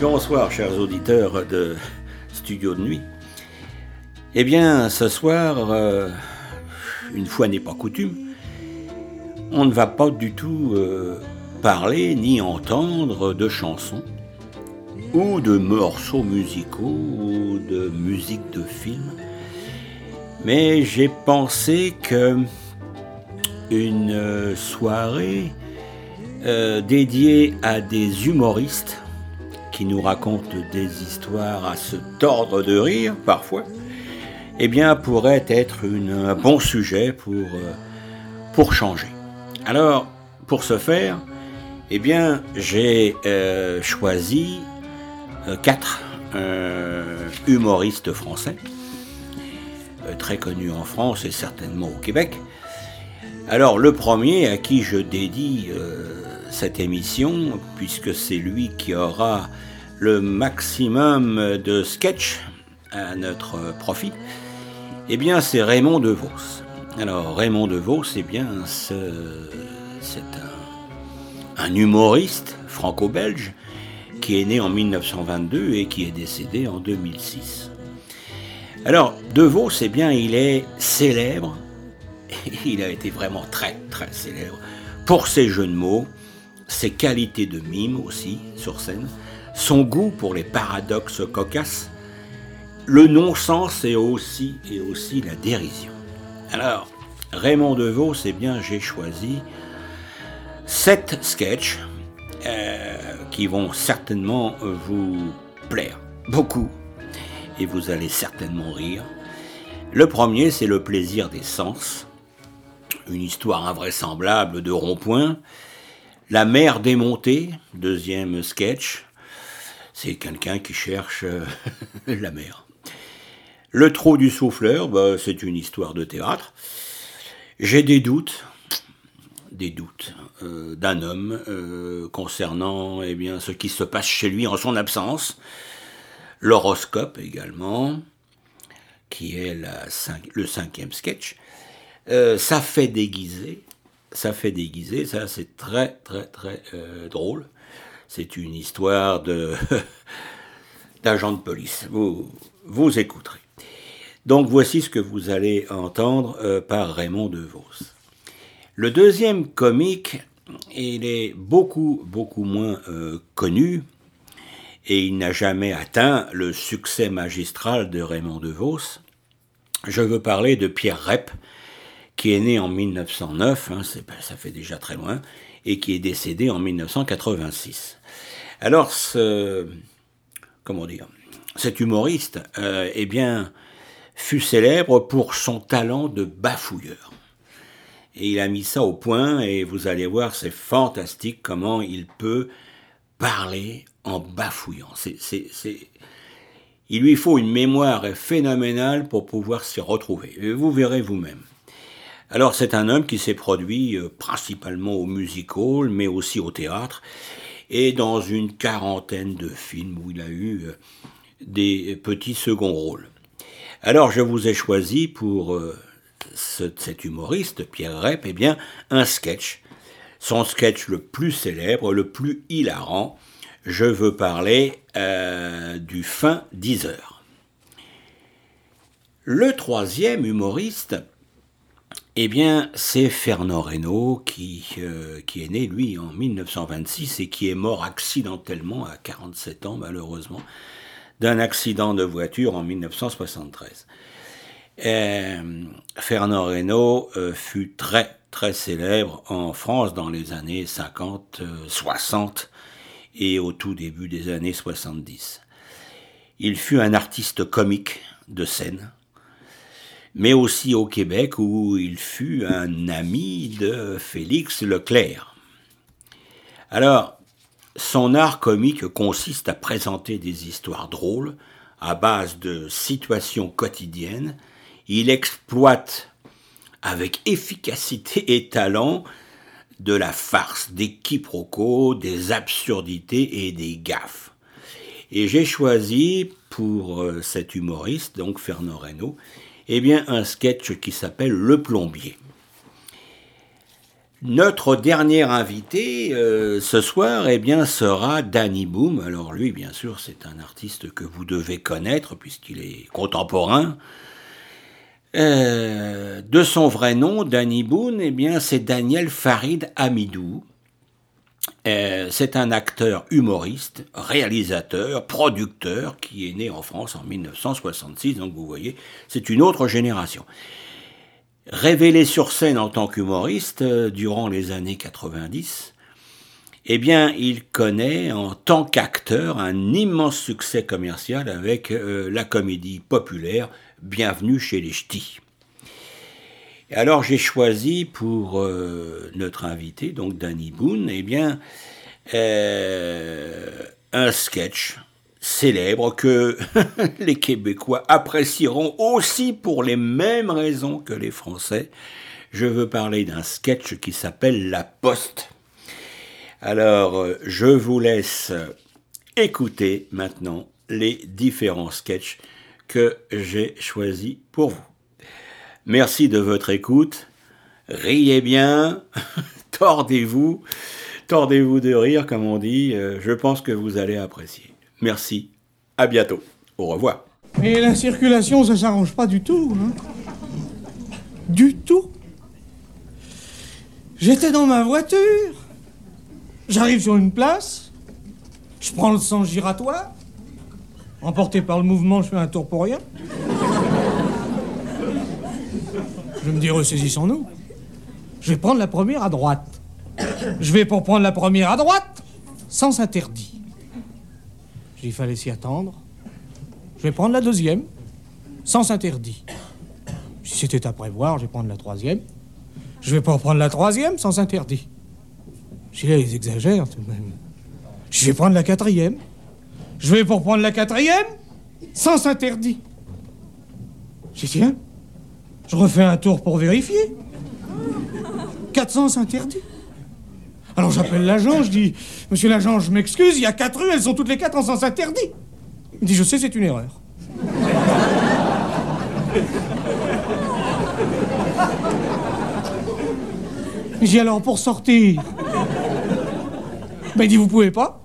bonsoir, chers auditeurs de Studio de Nuit. Eh bien, ce soir, euh, une fois n'est pas coutume, on ne va pas du tout euh, parler ni entendre de chansons ou de morceaux musicaux ou de musique de film. Mais j'ai pensé que une soirée euh, dédiée à des humoristes qui nous racontent des histoires à se tordre de rire parfois, eh bien pourrait être un bon sujet pour, euh, pour changer. Alors, pour ce faire, eh bien, j'ai euh, choisi quatre humoristes français, très connus en France et certainement au Québec, alors le premier à qui je dédie euh, cette émission, puisque c'est lui qui aura le maximum de sketch à notre profit, eh bien c'est Raymond DeVos. Alors Raymond DeVos, eh bien c'est un, humoriste franco-belge qui est né en 1922 et qui est décédé en 2006. Alors DeVos, eh bien il est célèbre il a été vraiment très très célèbre pour ses jeux de mots, ses qualités de mime aussi sur scène, son goût pour les paradoxes cocasses, le non-sens et aussi, la dérision. Alors, Raymond DeVos, c'est bien, j'ai choisi sept sketchs euh, qui vont certainement vous plaire beaucoup et vous allez certainement rire. Le premier, c'est le plaisir des sens une histoire invraisemblable de rond-point. La mer démontée, deuxième sketch, c'est quelqu'un qui cherche euh, la mer. Le trou du souffleur, bah, c'est une histoire de théâtre. J'ai des doutes, des doutes euh, d'un homme euh, concernant eh bien, ce qui se passe chez lui en son absence. L'horoscope également, qui est le cinquième sketch. Ça fait déguiser, ça fait déguiser, ça c'est très très très euh, drôle. C'est une histoire de d'agent de police. Vous, vous écouterez. Donc voici ce que vous allez entendre euh, par Raymond DeVos. Le deuxième comique, il est beaucoup beaucoup moins connu et il n'a jamais atteint le succès magistral de Raymond DeVos. Je veux parler de Pierre Rep, qui est né en 1909, hein, ça fait déjà très loin, et qui est décédé en 1986. Alors, comment dire, cet humoriste, euh, eh bien, fut célèbre pour son talent de bafouilleur. Et il a mis ça au point, et vous allez voir, c'est fantastique comment il peut parler en bafouillant. Il lui faut une mémoire phénoménale pour pouvoir s'y retrouver. Et vous verrez vous-même. Alors c'est un homme qui s'est produit euh, principalement au music hall, mais aussi au théâtre, et dans une quarantaine de films où il a eu euh, des petits seconds rôles. Alors je vous ai choisi pour euh, cet humoriste, Pierre Rep, eh bien, un sketch. Son sketch le plus célèbre, le plus hilarant. Je veux parler du fin 10 heures. Le troisième humoriste, eh bien, c'est Fernand Reynaud qui, euh, est né, lui, en 1926 et qui est mort accidentellement à 47 ans, malheureusement, d'un accident de voiture en 1973. Euh, Fernand Reynaud euh, fut très, très célèbre en France dans les années 50, 60 et au tout début des années 70. Il fut un artiste comique de scène, mais aussi au Québec où il fut un ami de Félix Leclerc. Alors, son art comique consiste à présenter des histoires drôles à base de situations quotidiennes. Il exploite avec efficacité et talent de la farce, des quiproquos, des absurdités et des gaffes. Et j'ai choisi pour euh, cet humoriste, donc Fernand Reynaud, eh bien, un sketch qui s'appelle Le plombier. Notre dernier invité euh, ce soir eh bien, sera Danny Boom. Alors lui, bien sûr, c'est un artiste que vous devez connaître puisqu'il est contemporain. Euh, de son vrai nom, Danny Boone, eh bien, c'est Daniel Farid Hamidou. Euh, c'est un acteur humoriste, réalisateur, producteur qui est né en France en 1966. Donc vous voyez, c'est une autre génération. Révélé sur scène en tant qu'humoriste euh, durant les années 90, eh bien, il connaît en tant qu'acteur un immense succès commercial avec euh, la comédie populaire Bienvenue chez les Ch'tis. Alors, j'ai choisi pour euh, notre invité, donc Danny Boone, eh bien, un sketch célèbre que les Québécois apprécieront aussi pour les mêmes raisons que les Français. Je veux parler d'un sketch qui s'appelle La Poste. Alors, je vous laisse écouter maintenant les différents sketchs que j'ai choisis pour vous. Merci de votre écoute. Riez bien, tordez-vous, tordez-vous de rire, comme on dit. Euh, je pense que vous allez apprécier. Merci. À bientôt. Au revoir. Mais la circulation, ça s'arrange pas du tout. Hein. Du tout. J'étais dans ma voiture. J'arrive sur une place. Je prends le sens giratoire. Emporté par le mouvement, je fais un tour pour rien. Je me dis, ressaisissons-nous. Je vais prendre la première à droite. Je vais pour prendre la première à droite, sans interdit. Il fallait s'y attendre. Je vais prendre la deuxième, sans interdit. Si c'était à prévoir, je vais prendre la troisième. Je vais pas prendre la troisième sans interdit. Si là, ils exagèrent tout de même. Je vais prendre la quatrième. Je vais pour prendre la quatrième sans interdit. J'ai tiens, je refais un tour pour vérifier. 400 interdits. Alors j'appelle l'agent, je dis Monsieur l'agent, je m'excuse, il y a quatre rues, elles sont toutes les quatre en sens interdit. Il dit Je sais, c'est une erreur. J'ai alors pour sortir. Ben il dit vous pouvez pas.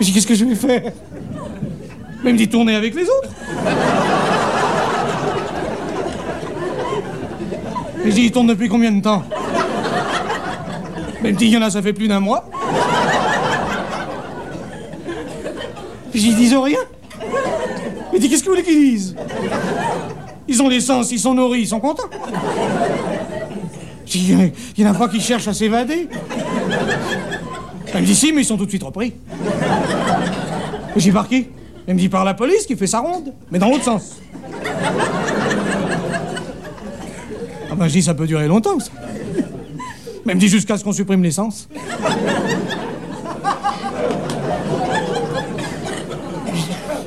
J'ai qu'est-ce que je vais faire? Ben il me dit tourner avec les autres. J'ai dit il tourne depuis combien de temps même dit, il y en a, ça fait plus d'un mois. J'y disent rien. Mais dis, qu'est-ce que vous voulez qu'ils disent Ils ont l'essence, ils sont nourris, ils sont contents. Il y en a pas qui cherchent à s'évader. Elle me dit si, mais ils sont tout de suite repris. J'ai parqué. Elle me dit par la police qui fait sa ronde, mais dans l'autre sens. Ah ben je dis ça peut durer longtemps ça. Même dit jusqu'à ce qu'on supprime l'essence.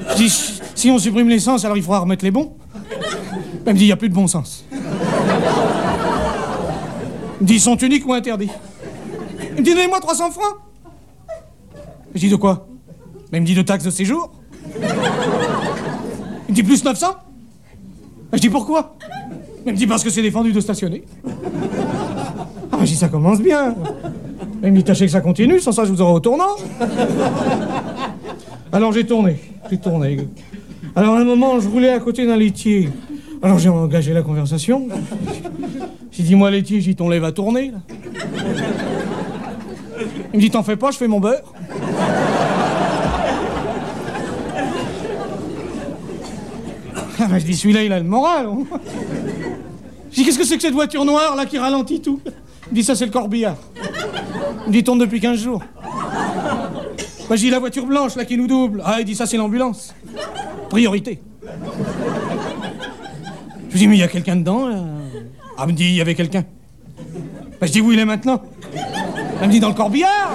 Je dis, si on supprime l'essence, alors il faudra remettre les bons. Même dit, il n'y a plus de bon sens. Il me dit, sont uniques ou interdits? Il me dit, donnez-moi 300 francs. Je dis, de quoi? Il me dit, de taxes de séjour. Il me dit, plus 900. Je dis, pourquoi? Il me dit, parce que c'est défendu de stationner. Ah, j'ai ça commence bien. Mais me tâchez que ça continue, sans ça je vous aurai au tournant. Alors j'ai tourné, j'ai tourné. Alors à un moment, je roulais à côté d'un laitier. Alors j'ai engagé la conversation. J'ai dit, moi laitier, j'ai ton lait va tourner. Il me dit, t'en fais pas, je fais mon beurre. Ah ben, je dis, celui-là, il a le moral. Je dis, qu'est-ce que c'est que cette voiture noire là qui ralentit tout il dit ça c'est le corbillard. Il dit tourne depuis 15 jours. Bah, j'ai la voiture blanche là qui nous double. Ah, il dit ça c'est l'ambulance. Priorité. Je dis mais il y a quelqu'un dedans là Ah, me dit il y avait quelqu'un. Bah, je dis où il est maintenant Elle me dit dans le corbillard.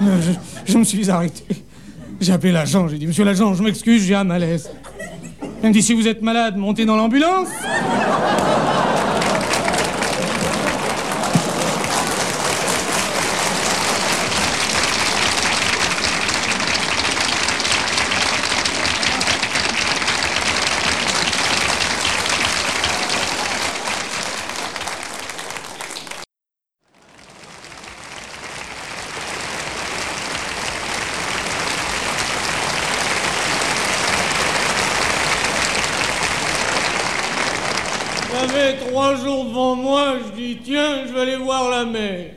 Je, je me suis arrêté. J'ai appelé l'agent, j'ai dit Monsieur l'agent, je m'excuse, j'ai un malaise. Elle me dit si vous êtes malade, montez dans l'ambulance. trois jours devant moi, je dis tiens, je vais aller voir la mer.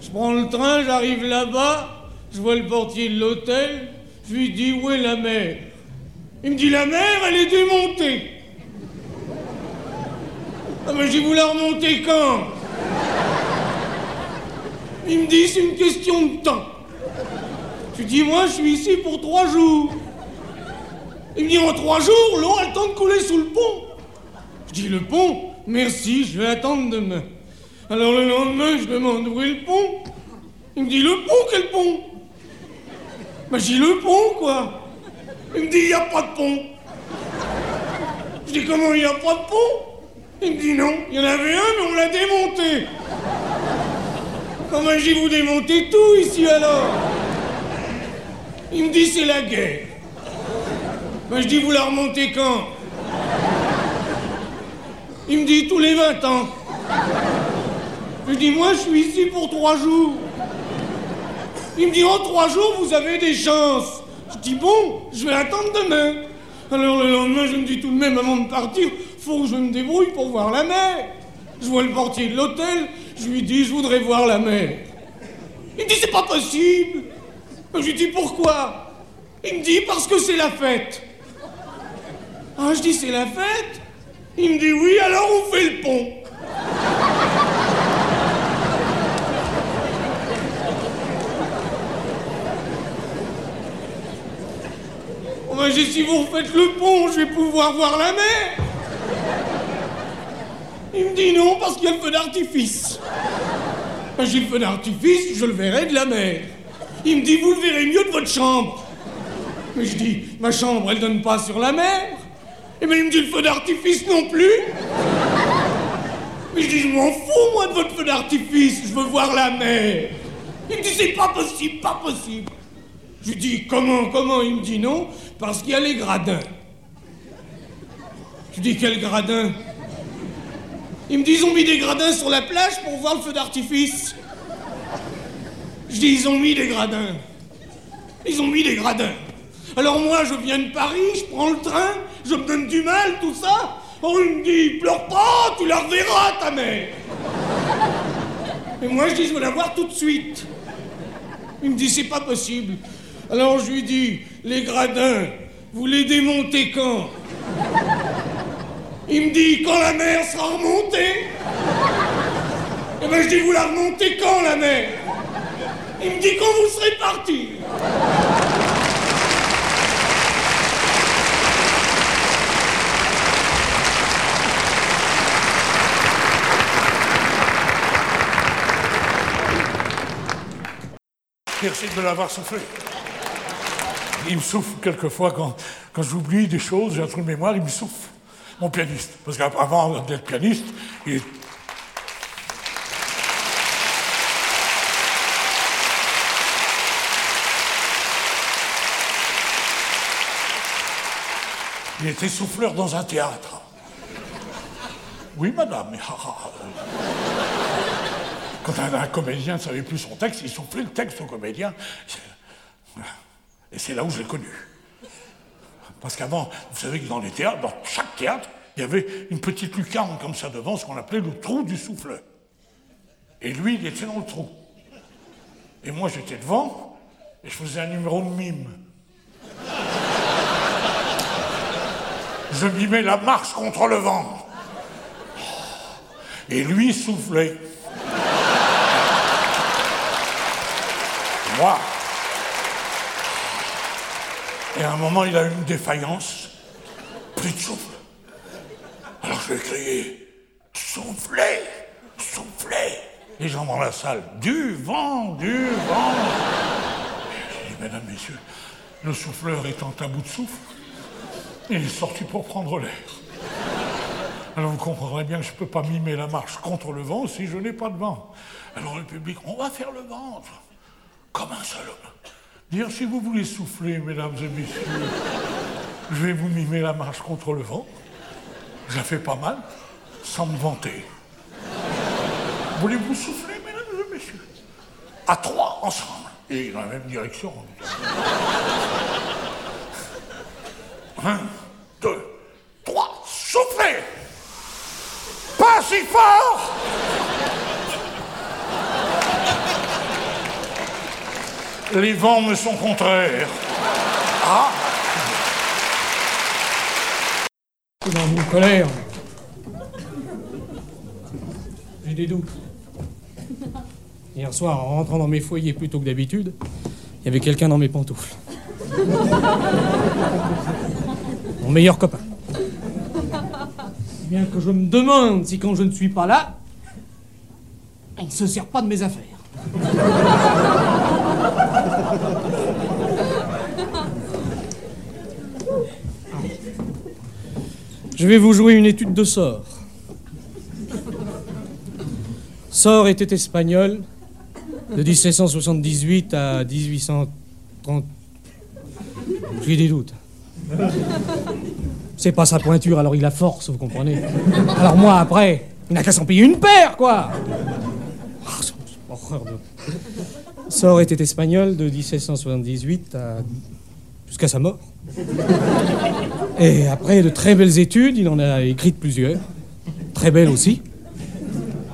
Je prends le train, j'arrive là-bas, je vois le portier de l'hôtel, je lui dis où est la mer Il me dit la mer, elle est démontée. Ah mais j'ai voulu la remonter quand? Il me dit c'est une question de temps. Je dis moi je suis ici pour trois jours. Il me dit en trois jours, l'eau a le temps de couler sous le pont. Je dis le pont? Merci, je vais attendre demain. Alors le lendemain, je demande où est le pont? Il me dit le pont, quel pont Ben j'ai le pont, quoi. Il me dit il n'y a pas de pont. Je dis comment il n'y a pas de pont Il me dit non, il y en avait un, mais on l'a démonté. Comment j'ai vous démonté tout ici alors? Il me dit c'est la guerre. Je dis vous la remontez quand? Il me dit tous les 20 ans. Je dis moi je suis ici pour trois jours. Il me dit en trois jours vous avez des chances. Je dis bon, je vais attendre demain. Alors le lendemain je me dis tout de même avant de partir, faut que je me débrouille pour voir la mer. Je vois le portier de l'hôtel, je lui dis je voudrais voir la mer. Il me dit c'est pas possible. Je lui dis pourquoi? Il me dit parce que c'est la fête. Ah je dis c'est la fête? Il me dit oui alors on fait le pont. J'ai si vous refaites le pont, je vais pouvoir voir la mer. Il me dit non parce qu'il y a le feu d'artifice. Ben, j'ai le feu d'artifice, je le verrai de la mer. Il me dit vous le verrez mieux de votre chambre. Mais je dis ma chambre elle donne pas sur la mer. Et bien il me dit le feu d'artifice non plus. Mais je dis je m'en fous moi de votre feu d'artifice, je veux voir la mer. Il me dit c'est pas possible, pas possible. Je lui dis comment, comment Il me dit non, parce qu'il y a les gradins. Je dis quel gradin? Il me dit ils ont mis des gradins sur la plage pour voir le feu d'artifice. Je dis ils ont mis des gradins. Ils ont mis des gradins. Alors moi je viens de Paris, je prends le train, je me donne du mal, tout ça. Oh il me dit pleure pas, tu la reverras ta mère. Et moi je dis je veux la voir tout de suite. Il me dit c'est pas possible. Alors je lui dis, les gradins, vous les démontez quand? Il me dit, quand la mer sera remontée. Et ben je dis, vous la remontez quand la mer? Il me dit, quand vous serez parti. Merci de l'avoir soufflé. Il me souffle quelquefois quand, quand j'oublie des choses, j'ai un trou de mémoire, il me souffle. Mon pianiste. Parce qu'avant d'être pianiste, il était souffleur dans un théâtre. Oui, madame. mais. Quand un, un comédien ne savait plus son texte, il soufflait le texte au comédien. Et c'est là où je l'ai connu. Parce qu'avant, vous savez que dans les théâtres, dans chaque théâtre, il y avait une petite lucarne comme ça devant, ce qu'on appelait le trou du souffleur. Et lui, il était dans le trou. Et moi, j'étais devant, et je faisais un numéro de mime. Je mimais la marche contre le vent. Et lui soufflait. Moi. Et à un moment, il a eu une défaillance. Plus de souffle. Alors je ai crié Soufflez Soufflez Les gens dans la salle Du vent Du vent J'ai dit Mesdames, Messieurs, le souffleur étant à bout de souffle, il est sorti pour prendre l'air. Alors vous comprendrez bien que je ne peux pas mimer la marche contre le vent si je n'ai pas de vent. Alors le public, on va faire le ventre, comme un seul homme. Dire si vous voulez souffler, mesdames et messieurs, je vais vous mimer la marche contre le vent. Je la fais pas mal, sans me vanter. Voulez-vous souffler, mesdames et messieurs? À trois, ensemble. Et dans la même direction. Un, deux, trois, soufflez si fort Les vents me sont contraires. Ah dans une colère. J'ai des doutes. Hier soir, en rentrant dans mes foyers plus tôt que d'habitude, il y avait quelqu'un dans mes pantoufles. Mon meilleur copain. Bien que je me demande si quand je ne suis pas là, il ne se sert pas de mes affaires. Je vais vous jouer une étude de sort. Sort était espagnol de 1778 à 1830. J'ai des doutes. C'est pas sa pointure, alors il a force, vous comprenez. Alors moi, après, il n'a qu'à s'en payer une paire, quoi. Oh, horreur. Sort était espagnol de 1778 à... jusqu'à sa mort. Et après de très belles études, il en a écrit plusieurs, très belles aussi,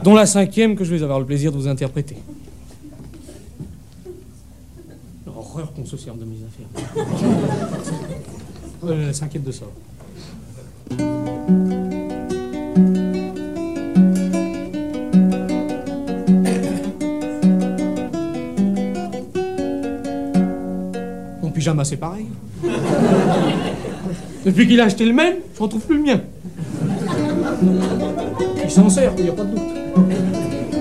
dont la cinquième que je vais avoir le plaisir de vous interpréter. Horreur qu'on se serve de mes affaires. Euh, la cinquième de ça. Pyjama, c'est pareil. Depuis qu'il a acheté le même, je retrouve plus le mien. Il s'en sert, il n'y a pas de doute.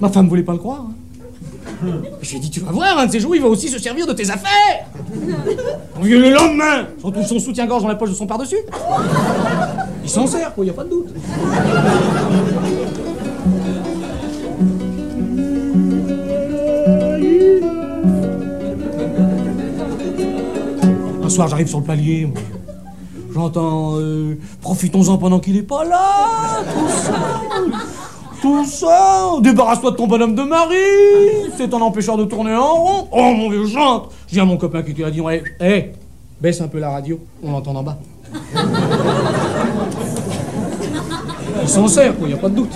Ma femme voulait pas le croire. hein. J'ai dit, tu vas voir, un de ces jours, il va aussi se servir de tes affaires. Le lendemain, je retrouve son soutien-gorge dans la poche de son par-dessus. Il s'en sert, il n'y a pas de doute. Soir, j'arrive sur le palier. J'entends euh, Profitons-en pendant qu'il est pas là Tout ça Tout ça Débarrasse-toi de ton bonhomme de mari C'est un empêcheur de tourner en rond Oh mon vieux chante Je dis à mon copain qui était là, Ouais, hé, baisse un peu la radio, on l'entend en bas. Il s'en sert, quoi, y a pas de doute.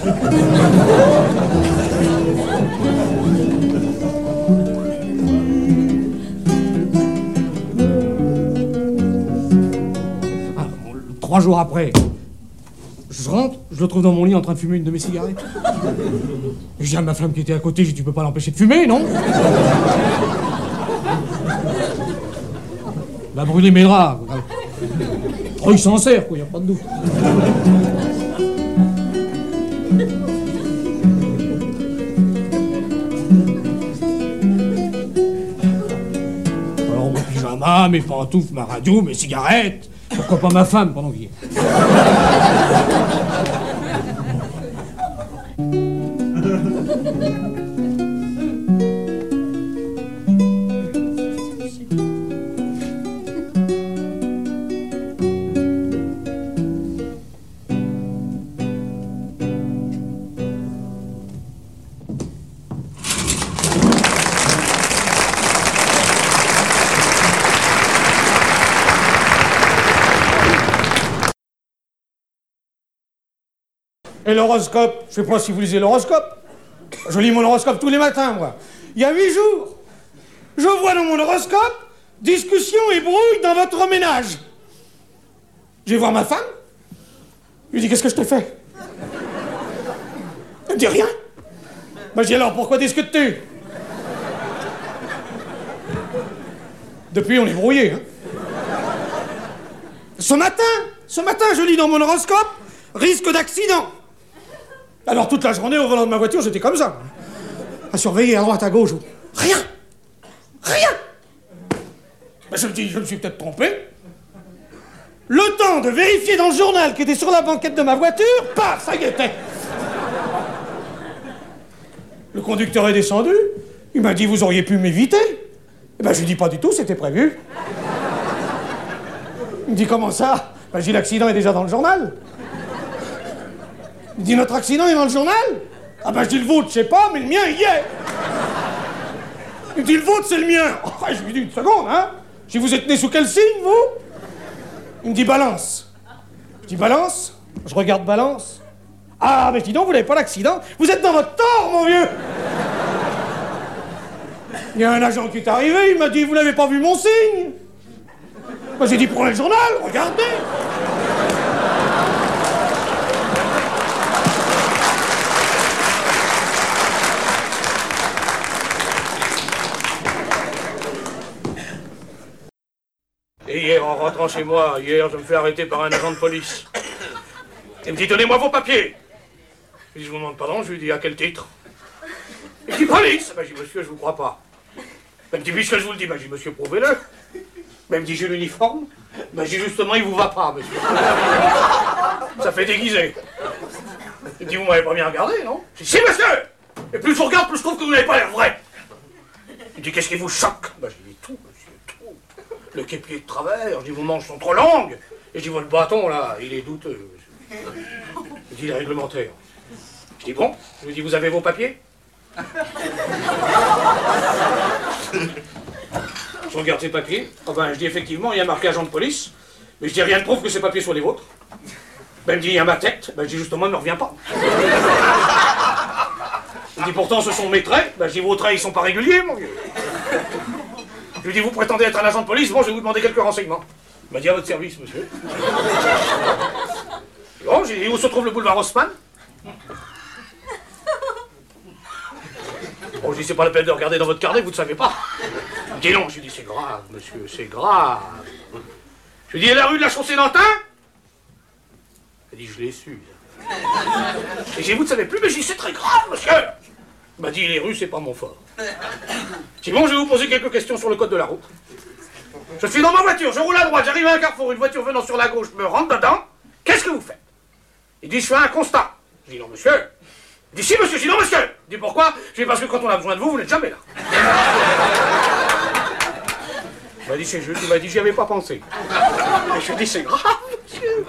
Trois jours après, je rentre, je le trouve dans mon lit en train de fumer une de mes cigarettes. Et je dis à ma femme qui était à côté, j'ai dit, tu peux pas l'empêcher de fumer, non? Va brûler mes draps. Oh, il s'en sert, quoi, y a pas de doute. Alors mon pyjama, mes pantoufles, ma radio, mes cigarettes. Pourquoi pas ma femme pendant qu'il y est L'horoscope Je sais pas si vous lisez l'horoscope. Je lis mon horoscope tous les matins, moi. Il y a huit jours, je vois dans mon horoscope discussion et brouille dans votre ménage. Je vais voir ma femme. Je lui dis Qu'est-ce que je te fais Elle me dit rien. Bah, je dis alors pourquoi discutes-tu? Depuis, on est brouillé. Hein. Ce matin, ce matin, je lis dans mon horoscope risque d'accident. Alors toute la journée, au volant de ma voiture, j'étais comme ça. À surveiller à droite, à gauche. Rien Rien Je me dis, je me suis peut-être trompé. Le temps de vérifier dans le journal qui était sur la banquette de ma voiture, paf, ça y était. Le conducteur est descendu. Il m'a dit, vous auriez pu m'éviter. Eh ben, je lui dis pas du tout, c'était prévu. Il me dit, comment ça? Ben, j'ai l'accident est déjà dans le journal. Il dit notre accident est dans le journal Ah ben je dis le vôtre, je sais pas, mais le mien il y est. Il dit le vôtre c'est le mien. Oh, je lui dis une seconde, hein. Je dis vous êtes né sous quel signe vous? Il me dit balance. Je dis balance. Je regarde balance. Ah, mais dis donc, vous n'avez pas l'accident Vous êtes dans votre tort, mon vieux Il y a un agent qui est arrivé, il m'a dit, vous n'avez pas vu mon signe Moi j'ai dit, prenez le journal, regardez Et hier, en rentrant chez moi, hier, je me fais arrêter par un agent de police. Il me dit, donnez-moi vos papiers. Dis, je vous demande pardon, je lui dis, à quel titre Il me dit, police Ben, je dis, monsieur, je vous crois pas. Ben, il me dit, puisque je vous le dis, ben, dis, monsieur, prouvez-le. Ben, il me dit, j'ai l'uniforme. Ben, dis, justement, il vous va pas, monsieur. Ça fait déguiser. Il me dit, vous m'avez pas bien regardé, non Je dis, si, monsieur Et plus je vous regarde, plus je trouve que vous n'avez pas l'air vrai. Il me dit, qu'est-ce qui vous choque Ben. Le képier de travers, je dis, vos manches sont trop longues. Et je dis, votre bâton, là, il est douteux. Il dit, il est réglementaire. Je dis, bon, je lui dis, vous avez vos papiers? Je regarde ces papiers. Enfin, je dis, effectivement, il y a marqué agent de police. Mais je dis, rien ne prouve que ces papiers soient les vôtres. Ben, il me dit, il y a ma tête. Ben, je dis, justement, ne me revient pas. Il dit, pourtant, ce sont mes traits. Ben, je dis, vos traits, ils sont pas réguliers, mon vieux. Je lui dis, vous prétendez être un agent de police, bon, je vais vous demander quelques renseignements. Il m'a dit, à votre service, monsieur. Bon, j'ai dit, où se trouve le boulevard Haussmann Bon, je dis, c'est pas la peine de regarder dans votre carnet, vous ne savez pas. Il me dit, non, je lui dis, c'est grave, monsieur, c'est grave. Je lui dis, et la rue de la Chaussée-d'Antin Il dit, je l'ai su. Et j'ai dit, vous ne savez plus, mais je dis, c'est très grave, monsieur. M'a dit, les rues, c'est pas mon fort. Bon, je vais vous poser quelques questions sur le code de la route. Je suis dans ma voiture, je roule à droite, j'arrive à un carrefour, une voiture venant sur la gauche me rentre dedans. Qu'est-ce que vous faites? Il dit, je fais un constat. Je dis, non, monsieur. Il dit, si, monsieur, je dis, non, monsieur. Il dit, pourquoi? Je dis, parce que quand on a besoin de vous, vous n'êtes jamais là. Il m'a dit, c'est juste, il m'a dit, j'y avais pas pensé. Et je lui dit, c'est grave, monsieur.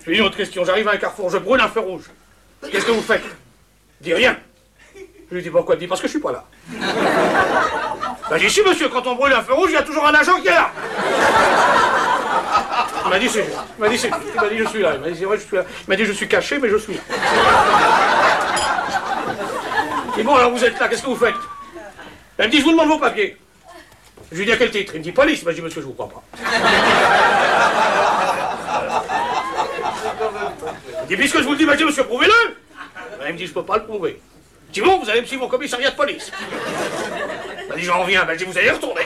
Je lui dit, une autre question, j'arrive à un carrefour, je brûle un feu rouge. Qu'est-ce que vous faites? Il dit, rien. Je lui dit, pourquoi Il dit, parce que je suis pas là. Ben, j'ai dit, si, monsieur, quand on brûle un feu rouge, il y a toujours un agent qui est là. Il m'a dit, c'est. Il m'a dit, c'est. Il m'a dit, je suis là. Il m'a dit, c'est vrai, je suis là. Il m'a dit, je suis caché, mais je suis là. Et bon, alors vous êtes là, qu'est-ce que vous faites? Elle me dit, je vous demande vos papiers. Je lui dis, à quel titre? Il me dit, police. Ben, je dis, monsieur, je vous crois pas. Il me dit, puisque je vous le dis, ben, dis, monsieur, prouvez-le. Ben, il me dit, je peux pas le prouver. Dis, bon, vous allez me suivre au commissariat de police. Il m'a dit, j'en reviens. Ben, je dis, vous allez y retourner.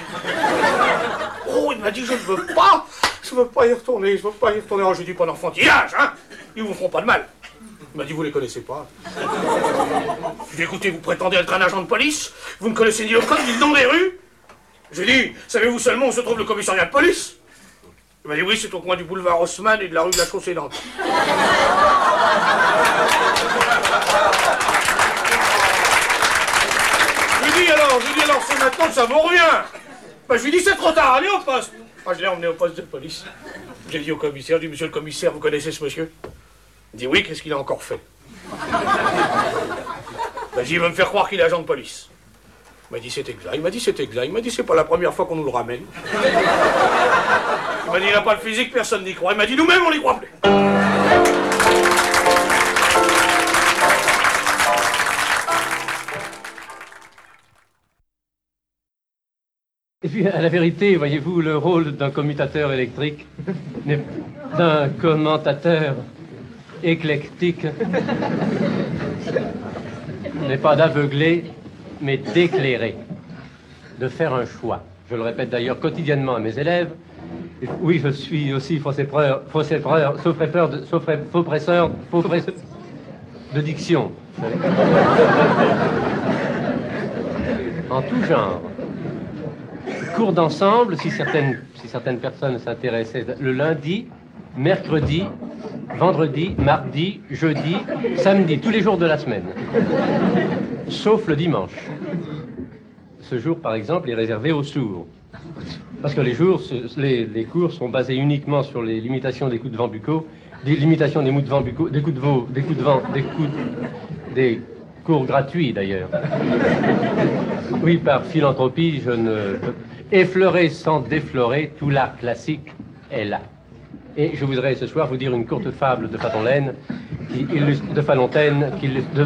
Oh, il m'a dit, je ne veux pas. Je veux pas y retourner, je veux pas y retourner. Oh, je dis, pas d'enfantillage, hein. Ils vous feront pas de mal. Il m'a dit, vous les connaissez pas. Je dit, écoutez, vous prétendez être un agent de police? Vous ne connaissez ni le code, ni le nom des rues? Je dit, savez-vous seulement où se trouve le commissariat de police? Il m'a dit, oui, c'est au coin du boulevard Haussmann et de la rue de la Chaussée alors, je lui dis alors, c'est maintenant ça vaut rien. Ben, je lui dis, c'est trop tard, allez au poste. Ah, je l'ai emmené au poste de police. J'ai dit au commissaire, j'ai dit, monsieur le commissaire, vous connaissez ce monsieur? Il dit, oui, qu'est-ce qu'il a encore fait? Ben, j'ai dit, il me faire croire qu'il est agent de police. Il m'a dit, c'est exact. Il m'a dit, c'est exact. Il m'a dit, c'est pas la première fois qu'on nous le ramène. Il m'a dit, il n'a pas le physique, personne n'y croit. Il m'a dit, nous-mêmes, on n'y croit plus. Et puis, à la vérité, voyez-vous, le rôle d'un commutateur électrique, d'un commentateur éclectique, n'est pas d'aveugler, mais d'éclairer, de faire un choix. Je le répète d'ailleurs quotidiennement à mes élèves. Oui, je suis aussi faux-épreur, faux-épreur, faux-presseur de, faux-pré- faux-presseur, faux-presseur de diction. vous savez. En tout genre cours d'ensemble, si certaines, si certaines personnes s'intéressaient, le lundi, mercredi, vendredi, mardi, jeudi, samedi, tous les jours de la semaine, sauf le dimanche. Ce jour, par exemple, est réservé aux sourds. Parce que les, jours, les, les cours sont basés uniquement sur les limitations des coups de vent buccaux, des limitations des de vent des coups de vent, des coups de vent, des coups, des cours gratuits d'ailleurs. Oui, par philanthropie, je ne effleurer sans déflorer, tout l'art classique est là. Et je voudrais ce soir vous dire une courte fable de Fatolaine, qui de Falontaine, qui illustre, de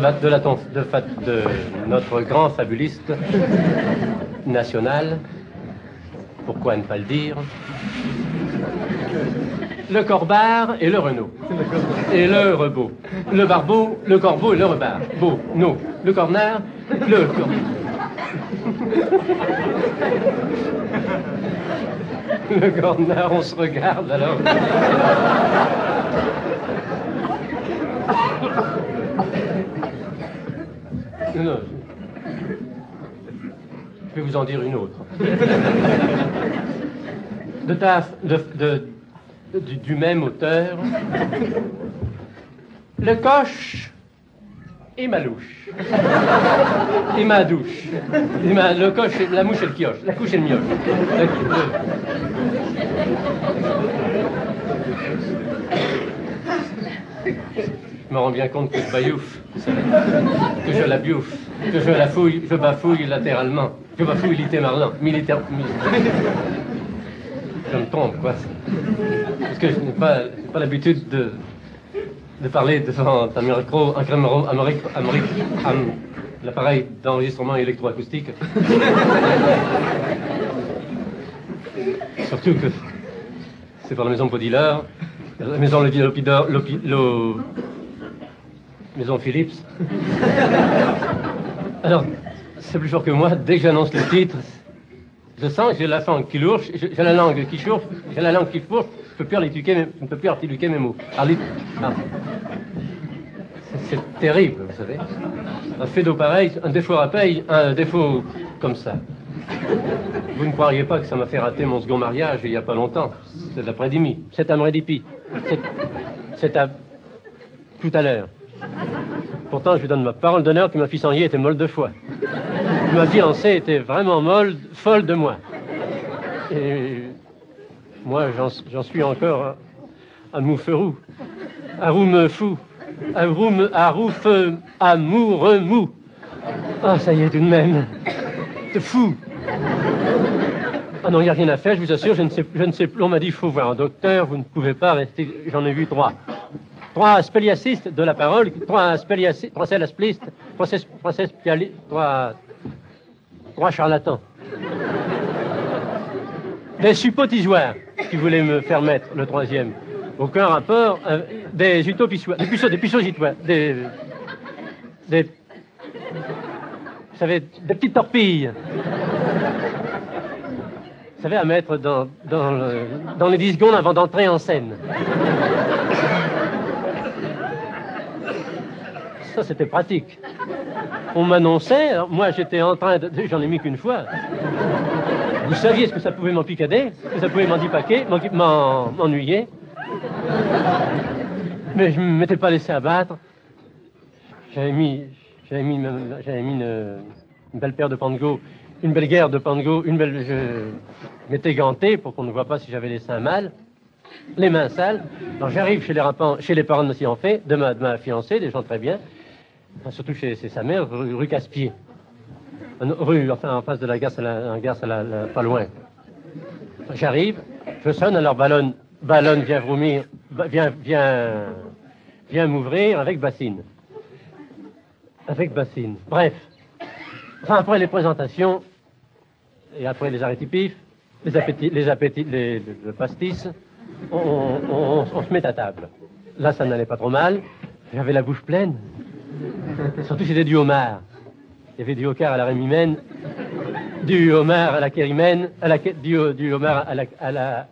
notre grand fabuliste national. Pourquoi ne pas le dire? Le Corbard et le Renault. Et le Rebeau. Le Barbeau, le Corbeau et le Rebard. Beau, non. Le Cornard, le Corbeau. Le Cornard, on se regarde alors. Non. Je vais vous en dire une autre. De ta, de, du même auteur. Le coche et ma louche. Et ma douche. Et ma- le coche, la mouche et le pioche. La couche et le mioche. Je me rends bien compte que je bayouffe, que je la biouffe, que je la fouille, je bafouille latéralement, je bafouille littéralement, militaire. mi- Je me trompe, quoi. Parce que je n'ai pas l'habitude de, de parler devant un micro, un l'appareil d'enregistrement électroacoustique. Surtout que c'est pour la maison Baudillard, la maison Lopi- Lo- maison Philips. Alors, c'est plus fort que moi, dès que j'annonce le titre, je sens que j'ai la langue qui lourche, j'ai la langue qui chauffe, j'ai la langue qui fourche, je ne peux plus articuler mes mots. Ah. C'est- terrible, vous savez. Un d'eau pareil, un défaut paye, un défaut comme ça. Vous ne croiriez pas que ça m'a fait rater mon second mariage il n'y a pas longtemps. C'est l'après-demi. C'est à Mrédipi. C'est- à... tout à l'heure. Pourtant, je lui donne ma parole d'honneur que ma fille était molle de foi. Ma fiancée était vraiment molle, folle de moi. Moi, j'en suis encore à, à moufferou, à roue me fou, à roue me, à roue feu, amoureux mou. Ah, ça y est tout de même. C'est fou. Ah non, il n'y a rien à faire, je vous assure, je ne sais, je ne sais plus. On m'a dit, il faut voir un docteur, vous ne pouvez pas rester. J'en ai vu trois. Trois spéliacistes de la parole, trois spéliacistes, trois célasplistes, trois, cés- trois, trois, charlatans. Des suppositoires qui voulaient me faire mettre le troisième. Aucun rapport. euh, des utopisoires, des puceaux, des puceaux-gitoires, des, des, vous savez, des petites torpilles. Vous savez, à mettre dans, dans, dans les 10 secondes avant d'entrer en scène. Ça, c'était pratique. On m'annonçait, moi j'étais en train de. J'en ai mis qu'une fois. Vous saviez ce que ça pouvait m'empicader, ce que ça pouvait m'endipaquer, m'en- m'en- m'ennuyer. Mais je ne m'étais pas laissé abattre. J'avais mis, j'avais mis, une, belle paire de pango, une belle guerre de pango, une belle. Je m'étais ganté pour qu'on ne voit pas si j'avais les seins mâles, les mains sales. Alors j'arrive chez les, chez les parents de ma fiancée, de ma, fiancée, des gens très bien, surtout chez, chez sa mère, rue, rue Caspier. Rue, enfin en face de la gare, c'est pas loin. J'arrive, je sonne, alors Ballon, Ballon vient vomir, vient, vient, vient m'ouvrir avec bassine. Avec bassine. Bref. Enfin, après les présentations, et après les arrêtés les appétits, les appétits, les, le, le pastis, on- on se met à table. Là, ça n'allait pas trop mal. J'avais la bouche pleine. Surtout, c'était du homard. Il y avait du hocard à la rémimène, du homard à la kérimène, à la, du, du homard à la,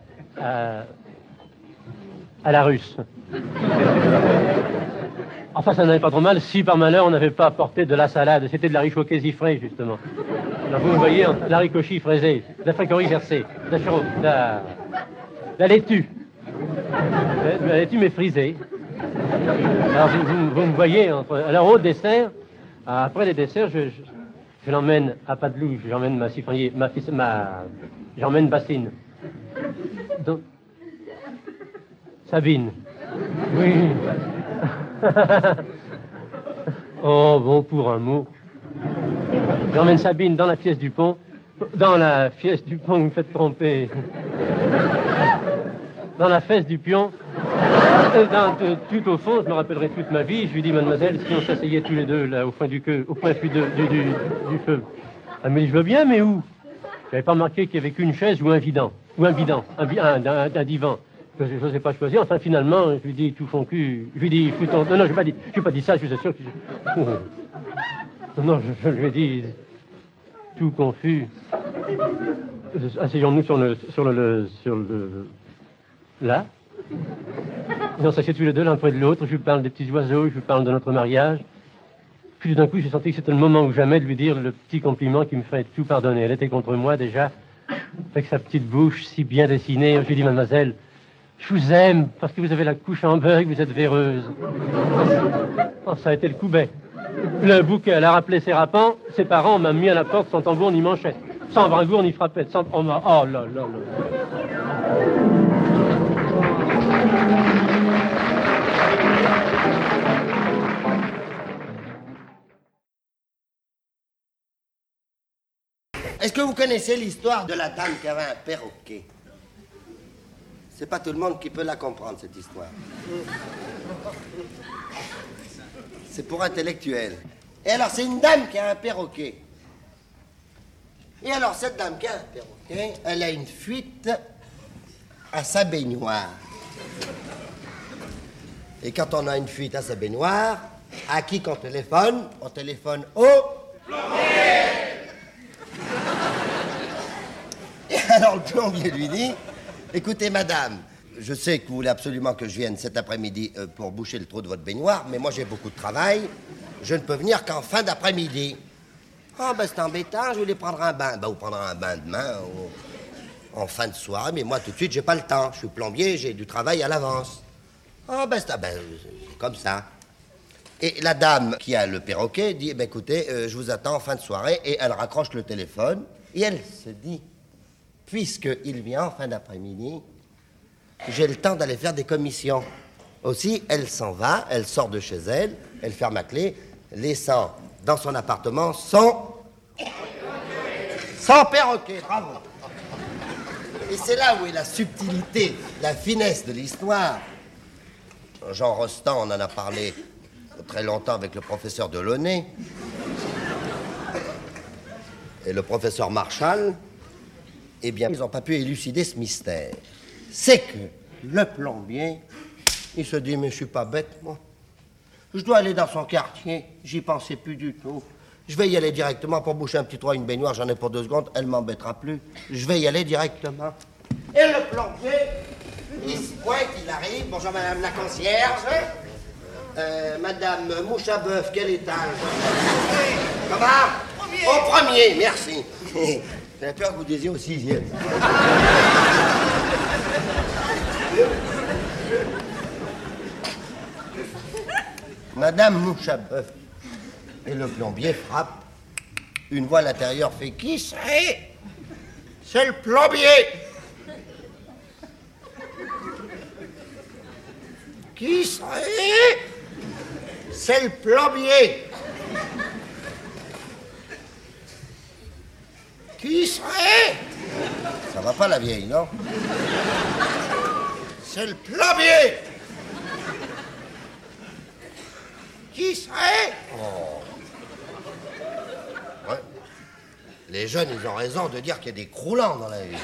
à la, russe. Enfin, ça n'allait pas trop mal si par malheur on n'avait pas apporté de la salade. C'était de la richoquet frais, justement. Alors, vous me voyez, hein, la ricochie fraisée, la fricorie versée, de la, chiro- la, laitue. La laitue mais frisée. Alors, vous me voyez, entre, alors au dessert, après les desserts, je, je, je l'emmène à Padelouche, j'emmène ma chiffonier, ma ma, j'emmène Bassine. Donc, Sabine. Oui. oh, bon, pour un mot. J'emmène Sabine dans la pièce du pont. Dans la pièce du pont, vous me faites tromper. dans la fesse du pion. Tout au fond, je me rappellerai toute ma vie, je lui dis, mademoiselle, si on s'asseyait tous les deux là, au point du, queue, au point du, feu. Me dit, je veux bien, mais où? J'avais pas remarqué qu'il y avait qu'une chaise ou un vidant, ou un bidon, un, un, divan. Je n'osais pas choisir. Enfin, finalement, je lui dis tout fond cul. Je lui dis, Non, non, je n'ai pas dit, pas dit ça, je suis sûr que. Je... Non, je, lui ai dit, tout confus. Asseyons-nous sur le, sur le, là. On s'assied tous les deux l'un près de l'autre. Je lui parle des petits oiseaux, je lui parle de notre mariage. Puis d'un coup, j'ai senti que c'était le moment ou jamais de lui dire le petit compliment qui me ferait tout pardonner. Elle était contre moi déjà, avec sa petite bouche si bien dessinée. Je lui dit, mademoiselle, je vous aime parce que vous avez la couche en beurre vous êtes véreuse. Oh, ça a été le coup bête. Le bouquet, elle a rappelé ses rapants. Ses parents m'ont mis à la porte sans tambour ni manchette. Sans bringour ni frappette. Sans... Oh, oh là là là. Est-ce que vous connaissez l'histoire de la dame qui avait un perroquet? C'est pas tout le monde qui peut la comprendre, cette histoire. C'est pour intellectuels. Et alors, c'est une dame qui a un perroquet. Et alors, cette dame qui a un perroquet, elle a une fuite à sa baignoire. Et quand on a une fuite à sa baignoire, à qui qu'on téléphone? On téléphone au... Et alors le plombier lui dit, écoutez madame, je sais que vous voulez absolument que je vienne cet après-midi euh, pour boucher le trou de votre baignoire, mais moi j'ai beaucoup de travail. Je ne peux venir qu'en fin d'après-midi. Ah, ben c'est embêtant, je voulais prendre un bain. Ben, vous prendrez un bain demain, en fin de soirée, mais moi tout de suite, j'ai pas le temps. Je suis plombier, j'ai du travail à l'avance. Ah, ben c'est ben, comme ça. Et la dame qui a le perroquet dit ben, écoutez, euh, je vous attends en fin de soirée, et elle raccroche le téléphone, et elle se dit puisqu'il vient en fin d'après-midi, j'ai le temps d'aller faire des commissions. Aussi, elle s'en va, elle sort de chez elle, elle ferme la clé, laissant dans son appartement son... Son perroquet, bravo. Et c'est là où est la subtilité, la finesse de l'histoire. Jean Rostand, on en a parlé très longtemps avec le professeur Delaunay. Et le professeur Marshall, eh bien, ils n'ont pas pu élucider ce mystère. C'est que le plombier, il se dit, mais je suis pas bête, moi. Je dois aller dans son quartier, j'y pensais plus du tout. Je vais y aller directement pour boucher un petit trou à une baignoire, j'en ai pour deux secondes, elle m'embêtera plus. Je vais y aller directement. Et le plombier, il se pointe, il arrive. Bonjour madame la concierge. Euh, madame Mouche à Bœuf, quel étage? Comment? Au premier, merci. J'avais peur que vous disiez au sixième. Madame Mouchabeuf. Et le plombier frappe. Une voix à l'intérieur fait Qui c'est C'est le plombier. Qui serait C'est le plombier. Qui serait Ça va pas la vieille, non? C'est le plombier. Qui serait oh. ouais. Les jeunes, ils ont raison de dire qu'il y a des croulants dans la vie.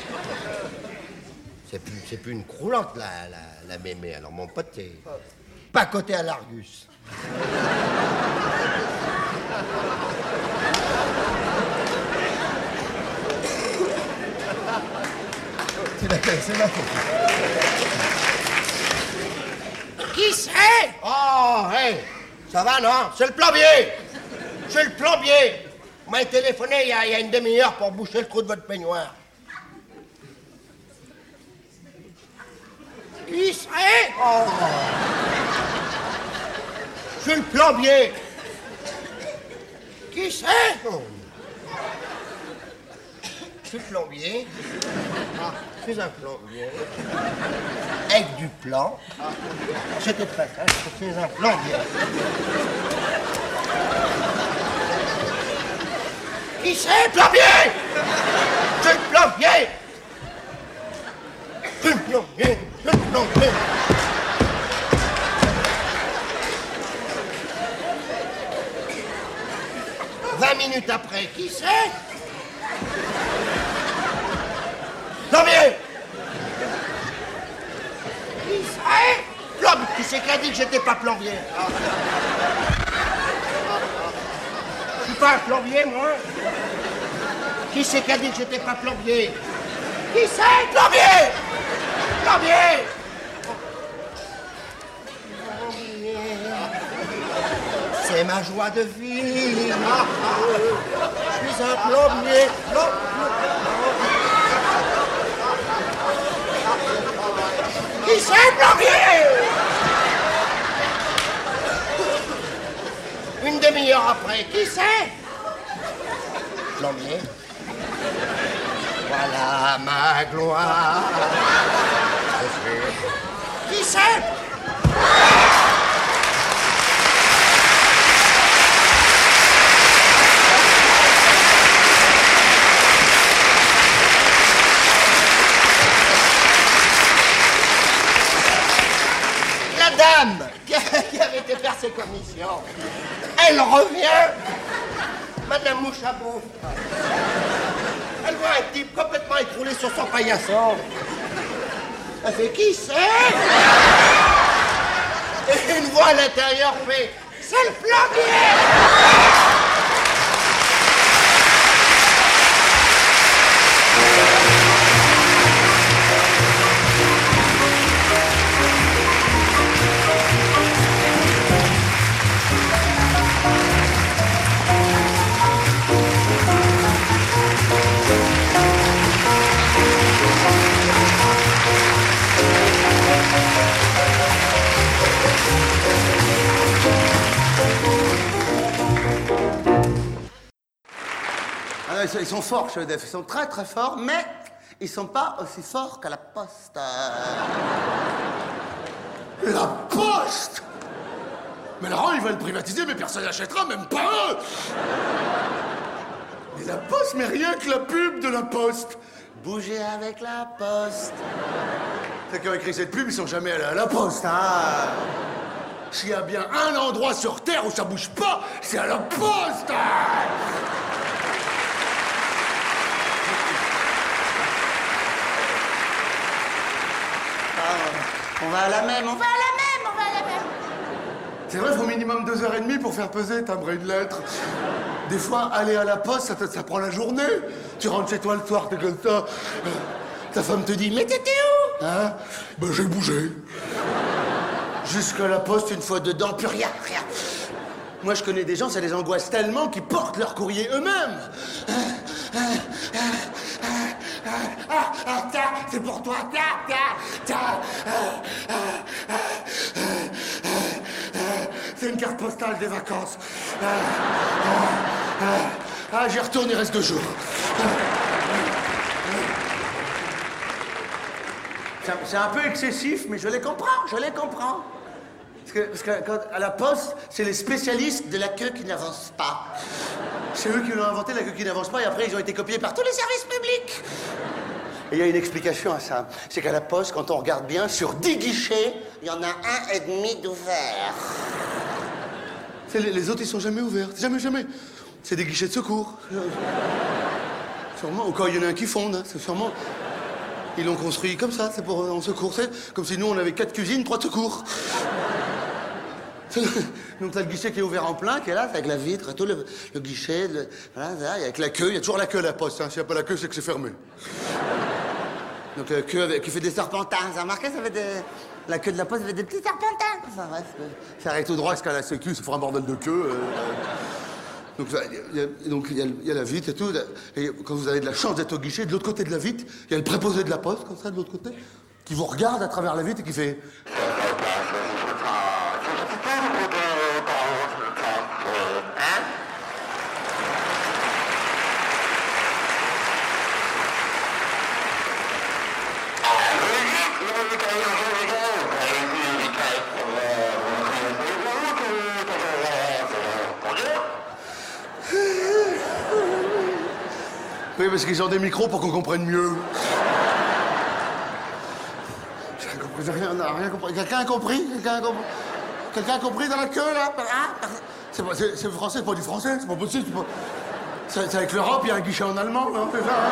C'est plus, plus une croulante, la, la, la mémé. Alors, mon pote, t'es pas côté à l'Argus. c'est ma faute. Qui c'est? Oh, hé Ça va, non? C'est le plombier C'est le plombier M'avez téléphoné il y, a, une demi-heure pour boucher le trou de votre peignoir. Qui c'est Oh C'est le plombier Qui c'est oh. C'est le plombier. Ah, c'est un plombier. Avec du plan. C'était pas ça, c'est un plombier. Qui c'est, plombier? C'est le plombier. C'est le plombier plombier. 20 minutes après, qui c'est? Plombier. Qui c'est? Plombier Qui c'est qui a dit que j'étais pas plombier? Pas un plombier, moi. Qui c'est qui dit que j'étais pas plombier Qui c'est Plombier Plombier C'est ma joie de vivre. Je suis un plombier c'est plombier Une demi-heure après, qui c'est? Plombier. Voilà ma gloire. Qui c'est? La dame qui avait été faire ses commissions, elle revient. Madame Mouchabot. Elle voit un type complètement écroulé sur son paillasson. Elle fait qui c'est? Et une voix à l'intérieur fait C'est le plombier sont, ils sont forts chez EDF, ils sont très très forts, mais ils sont pas aussi forts qu'à la poste. La poste? Mais Laurent, ils veulent privatiser, mais personne n'achètera, même pas eux. Mais la poste, mais rien que la pub de la poste. Bouger avec la poste. Ceux qui ont écrit cette pub, ils sont jamais allés à la poste, hein. S'il y a bien un endroit sur Terre où ça bouge pas, c'est à la poste hein On va à la même, on va à la même, on va à la même. C'est vrai, il faut minimum deux heures et demie pour faire peser, timbrer une lettre. Des fois, aller à la poste, ça, prend la journée. Tu rentres chez toi le soir, t'es comme ça. Ta femme te dit, mais t'étais où? Hein? Ben, j'ai bougé. Jusqu'à la poste, une fois dedans, plus rien, rien. Moi, je connais des gens, ça les angoisse tellement qu'ils portent leur courrier eux-mêmes. Ah, ah, tiens, c'est pour toi. Ah, ah, ah, ah, ah, C'est une carte postale des vacances. Ah, ah, ah, ah, j'y retourne, il reste deux jours. C'est un peu excessif, mais je les comprends, je les comprends. Parce que, à la poste, c'est les spécialistes de la queue qui n'avance pas. C'est eux qui l'ont inventé, la queue qui n'avance pas, et après ils ont été copiés par tous les services publics. Et il y a une explication à ça. C'est qu'à la poste, quand on regarde bien, sur 10 guichets, il y en a un et demi d'ouvert. Les, les autres, ils sont jamais ouverts. Jamais, jamais. C'est des guichets de secours. Sûrement, ou quand il y en a un qui fonde, hein, c'est sûrement. Ils l'ont construit comme ça, c'est pour en secours. C'est comme si nous, on avait quatre cuisines, trois de secours. Donc t'as le guichet qui est ouvert en plein, qui est là, avec la vitre, et tout le, guichet, voilà, avec la queue. Il y a toujours la queue à la poste. Hein. S'il n'y a pas la queue, c'est que c'est fermé. Donc la queue avec- qui fait des serpentins. Ça remarqué, ça fait des... La queue de la poste, fait des petits serpentins. Bref. Ça arrête tout droit jusqu'à la sécu, ça fera un bordel de queue. euh, euh. Donc, il y y a la vitre et tout. Et quand vous avez de la chance d'être au guichet, de l'autre côté de la vitre, il y a le préposé de la poste, comme ça, de l'autre côté, qui vous regarde à travers la vitre et qui fait. Oui, parce qu'ils ont des micros pour qu'on comprenne mieux. J'ai rien, compris. Quelqu'un a compris? Quelqu'un a compris? A compris dans la queue, là? Hein C'est c'est français, c'est pas du français, c'est pas possible. c'est avec l'Europe, il y a un guichet en allemand, non C'est ça, hein?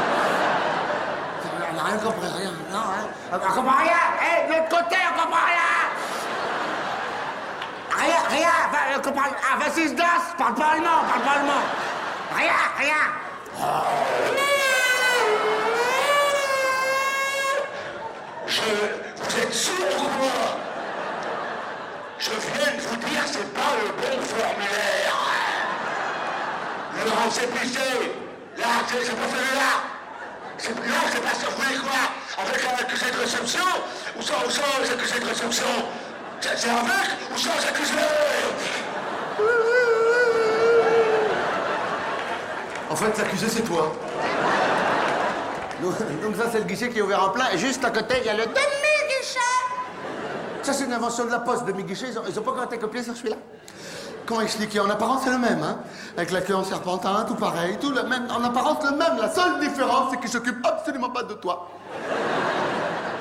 On n'a rien compris, rien. Non, hein? On comprend rien Hé, de l'autre côté, on comprend rien Rien, rien. Ah, vas-y, das Parle pas allemand, parle pas allemand Rien, rien Je... Vous êtes sourd ou pas? Je viens de vous dire, c'est pas le bon formulaire. Le récépissé, là, c'est pas celui-là. Non, c'est pas ça, vous voulez quoi? Avec un accusé de réception Ou sans, ou sans accusé de réception C'est c'est avec ou sans accusé En fait, l'accusé, c'est toi. Donc, ça, c'est le guichet qui est ouvert en plein. Et juste à côté, il y a le demi-guichet. Ça, c'est une invention de la poste, demi-guichet. Ils ils ont pas encore été copiés sur celui-là. Comment expliquer? En apparence, c'est le même, hein Avec la queue en serpentin, tout pareil, tout même. En apparence, le même. La seule différence, c'est qu'il s'occupe absolument pas de toi.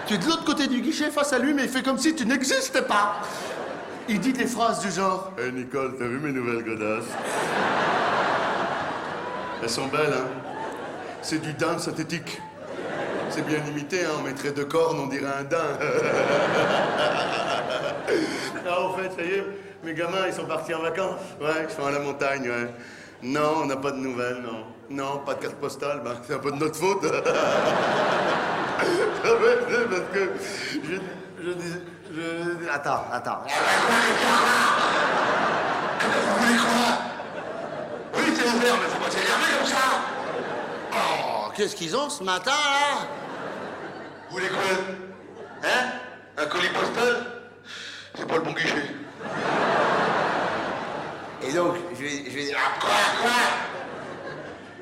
Tu es de l'autre côté du guichet face à lui, mais il fait comme si tu n'existais pas. Il dit des phrases du genre Hé Nicole, t'as vu mes nouvelles godasses? Elles sont belles, hein C'est du daim synthétique. C'est bien imité, hein On mettrait deux cornes, on dirait un daim. ah, au fait, ça y est, mes gamins, ils sont partis en vacances. Ouais, ils sont à la montagne, ouais. Non, on n'a pas de nouvelles, non. Non, pas de carte postale, ben, c'est un peu de notre faute. Parce que je, je dis... Je... Attends, attends. Oui, c'est ouvert, mais faut pas s'énerver comme ça Oh, qu'est-ce qu'ils ont ce matin, là Vous voulez quoi Hein Un colis postal C'est pas le bon guichet. Et donc, je vais, je vais dire... Ah, quoi, quoi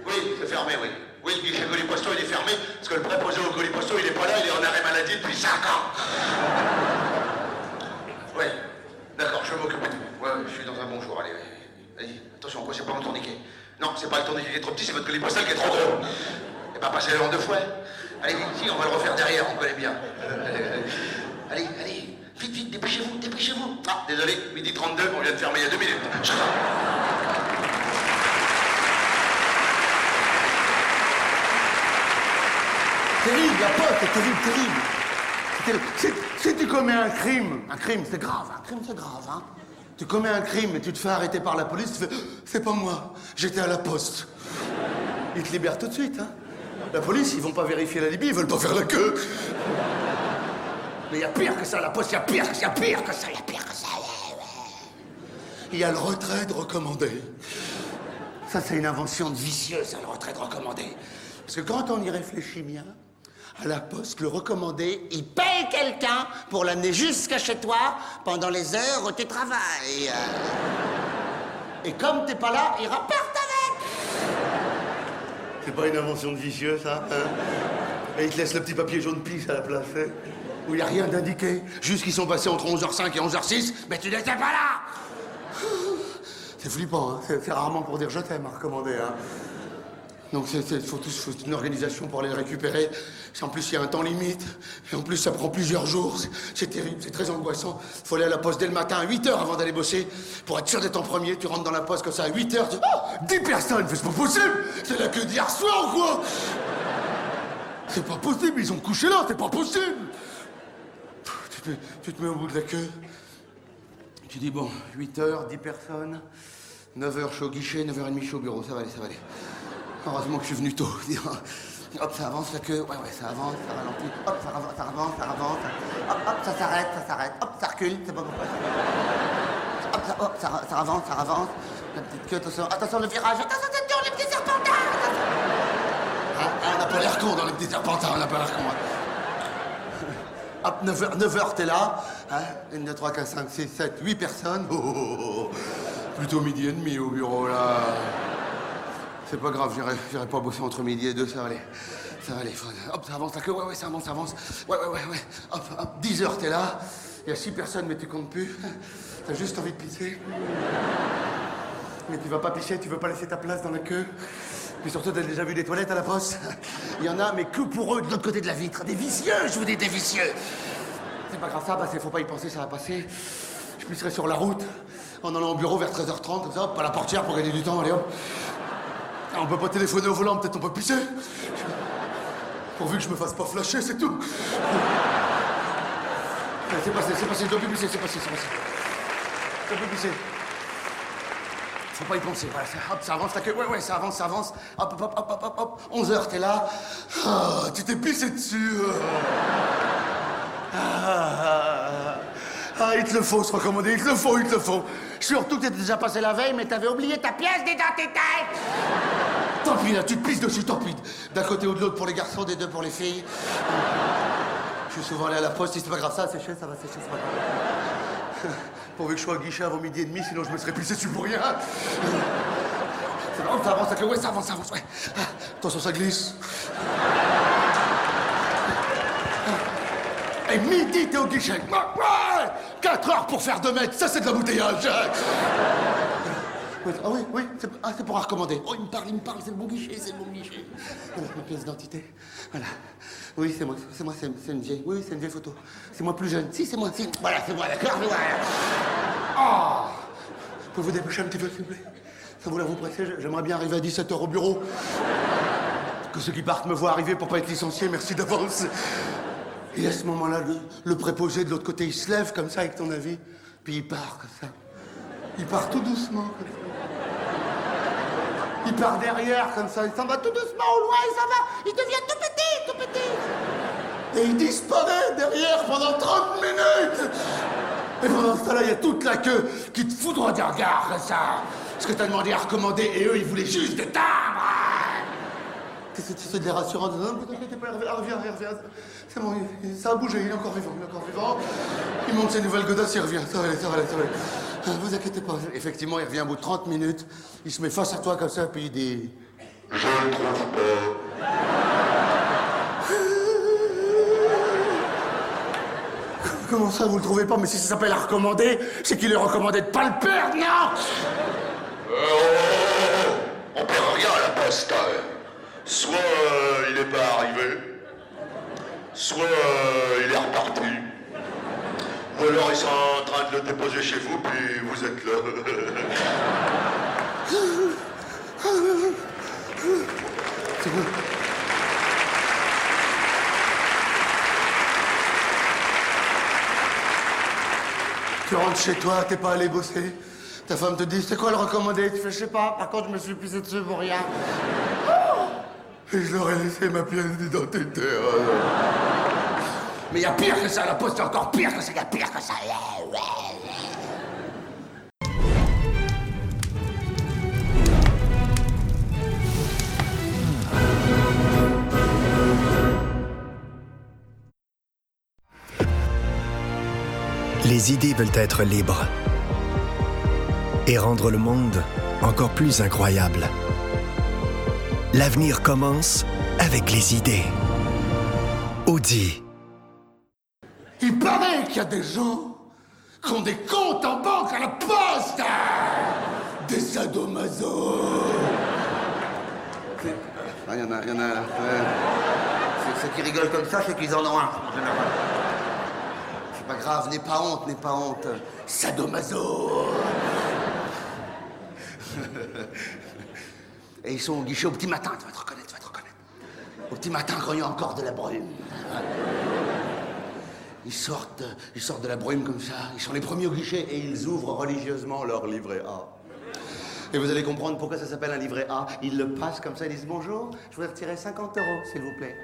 Oui, c'est fermé, oui. Oui, le guichet colis postal, il est fermé, parce que le préposé au colis postal, il est pas là, il est en arrêt maladie depuis 5 ans. Ouais, d'accord, je vais m'occuper de vous. Ouais, ouais, je suis dans un bon jour, allez, allez. Allez, attention, c'est pas un tourniquet. Non, c'est pas le tourniquet qui est trop petit, c'est votre postal qui est trop gros. Et pas passer en deux fois. Allez, vite, si, on va le refaire derrière, on connaît bien. Euh, allez, allez, vite, vite, dépêchez-vous, dépêchez-vous. Ah, désolé, midi 32, on vient de fermer il y a deux minutes. Terrible, la pote, c'est terrible, terrible. Si tu commets un crime, un crime c'est grave, un crime c'est grave, hein. Tu commets un crime et tu te fais arrêter par la police, tu fais C'est pas moi, j'étais à la poste. Ils te libèrent tout de suite, hein. La police, ils vont pas vérifier la Libye, ils veulent pas faire la queue. Mais il y a pire que ça, la poste, il y a pire, pire que ça, il y a pire que ça. Il y a le retrait de recommandé. Ça, c'est une invention vicieux, ça, le retrait de recommandé. Parce que quand on y réfléchit bien, à la poste, le recommandé, il paye quelqu'un pour l'amener jusqu'à chez toi pendant les heures où tu travailles. Et comme t'es pas là, il repart avec. C'est pas une invention de vicieux, ça hein? Et il te laisse le petit papier jaune pisse à la place, hein? Où il n'y a rien d'indiqué. Juste qu'ils sont passés entre 11h05 et 11h06, mais tu n'étais pas là C'est flippant, hein c'est c'est rarement pour dire je t'aime à recommander. Hein donc il faut, faut une organisation pour aller le récupérer. En plus, il y a un temps limite. Et en plus, ça prend plusieurs jours. C'est- terrible, c'est très angoissant. Il faut aller à la poste dès le matin à 8 heures avant d'aller bosser. Pour être sûr d'être en premier, tu rentres dans la poste comme ça à 8 heures. Tu... Oh 10 personnes c'est pas possible C'est la queue d'hier soir ou quoi? C'est pas possible, ils ont couché là, c'est pas possible tu te, tu te mets au bout de la queue. Tu dis, bon, 8 heures, 10 personnes. 9 heures, je suis au guichet, 9h30, je suis au bureau. Ça va aller, ça va aller. Heureusement que je suis venu tôt. Hop, ça avance la queue. Ouais, ouais, ça avance, ça ralentit. Hop, ça avance, ça avance, ça avance. Hop, hop, ça s'arrête, ça s'arrête. Hop, ça recule, c'est pas pourquoi. Hop, ça, hop, ça, ça avance, ça avance. La petite queue, attention, attention, le virage. Attention, attention, les petits serpentins. Ah, ah, on n'a pas l'air con dans les petits serpentins, on n'a pas l'air con. hein. Hop, 9h, 9h, t'es là. Hein 1, 2, 3, 4, 5, 6, 7, 8 personnes. Oh, oh, oh, oh. Plutôt midi et demi au bureau, là. C'est pas grave, j'irai, pas bosser entre midi et deux, ça va aller. Ça va aller. Hop, ça avance la queue, ouais, ouais, ça avance, ça avance. Ouais, ouais, ouais, ouais. Hop, hop, 10 heures, t'es là. Il y a 6 personnes, mais tu comptes plus. T'as juste envie de pisser. Mais tu vas pas pisser, tu veux pas laisser ta place dans la queue. Puis surtout, t'as déjà vu des toilettes à la poste? Il y en a, mais que pour eux, de l'autre côté de la vitre. Des vicieux, je vous dis, des vicieux. c'est pas grave, ça passer, faut pas y penser, ça va passer. Je pisserai sur la route, en allant au bureau vers 13h30, comme ça, hop, à la portière pour gagner du temps, allez hop. On peut pas téléphoner au volant, peut-être on peut pisser. Pourvu que je me fasse pas flasher, c'est tout. Allez, C'est passé, c'est passé, je dois plus pisser, c'est passé, c'est passé. Je dois plus pisser. Faut pas y penser, voilà, hop, ça avance, queue, ouais, ouais, ça avance, ça avance. Hop, hop, hop, hop, hop, hop, 11 heures, t'es là. Ah, tu t'es pissé dessus. Ah, ah, ah, il te le faut, se recommander, il te le faut, il te le faut. Surtout que t'étais déjà passé la veille, mais t'avais oublié ta pièce d'identité. Tant pis, là, tu te pisses dessus, tant pis. D'un côté ou de l'autre pour les garçons, des deux pour les filles. Je suis souvent allé à la poste, si c'est pas grave, ça, c'est sécher, ça va sécher, c'est pas. Pourvu que je sois au guichet avant midi et demi, sinon je me serais pissé dessus pour rien. C'est bon, ça avance, ça, ouais, ça avance, ça avance, ouais. Attention, ça glisse. Et midi, t'es au guichet. Ouais 4 heures pour faire 2 mètres, ça c'est de l'embouteillage. Ah oui, oui, c'est ah, pour en recommander. Oh, il me parle, il me parle, c'est le bon guichet, c'est le bon guichet. Voilà, ma pièce d'identité. Voilà. Oui, c'est moi, c'est moi, c'est une vieille. Oui, c'est une vieille photo. C'est moi plus jeune. Si, c'est moi, si. Voilà, c'est moi, d'accord, voilà. Oh Pouvez-vous dépêcher un petit peu, s'il vous plaît? Ça vous la vous pressez J'aimerais bien arriver à 17h au bureau. Que ceux qui partent me voient arriver pour pas être licencié, merci d'avance. Et à ce moment-là, le, préposé de l'autre côté, il se lève comme ça avec ton avis, puis il part comme ça. Il part tout doucement. Il part derrière comme ça, il s'en va tout doucement au loin, il s'en va, il devient tout petit, tout petit. Et il disparaît derrière pendant 30 minutes. Et pendant ce temps-là, il y a toute la queue qui te foudroie des regards comme ça. Parce que t'as demandé à recommander et eux, ils voulaient juste des timbres. Qu'est-ce que tu fais de les rassurants Non, ne vous inquiétez pas, il revient. C'est bon, ça a bougé, il est encore vivant, il est encore vivant. Il monte ses nouvelles godasses, il revient. Ça va aller, ça va aller, ça va aller. Ne vous inquiétez pas. Effectivement, il revient au bout de 30 minutes. Il se met face à toi comme ça, puis il dit... Je ne trouve pas. Comment ça, vous le trouvez pas? Mais si ça s'appelle à recommander, c'est qu'il est recommandé de pas le perdre, non? On perd rien à la poste. Soit euh, il n'est pas arrivé, soit euh, il est reparti. Ou alors ils sont en train de le déposer chez vous, puis vous êtes là. C'est bon. Tu rentres chez toi, t'es pas allé bosser. Ta femme te dit, c'est quoi le recommandé? Tu fais, je sais pas, par contre, je me suis pissé dessus pour rien. Et je leur ai laissé ma pièce d'identité. oh. Mais il y a pire que ça, la poste, c'est encore pire que ça, il y a pire que ça. Les idées veulent être libres et rendre le monde encore plus incroyable. L'avenir commence avec les idées. Audi. Il paraît qu'il y a des gens qui ont des comptes en banque à la poste Des sadomaso Il y en a, il y en a... Ceux qui rigolent comme ça, c'est qu'ils en ont un. C'est pas grave, n'aie pas honte, n'aie pas honte. Sadomaso Et ils sont au guichet au petit matin, tu vas te reconnaître, tu vas te reconnaître. Au petit matin, quand il y a encore de la brume. Ils sortent, ils sortent de la brume comme ça, ils sont les premiers au guichet et ils ouvrent religieusement leur livret A. Et vous allez comprendre pourquoi ça s'appelle un livret A. Ils le passent comme ça, ils disent bonjour, je voudrais retirer 50 euros, s'il vous plaît.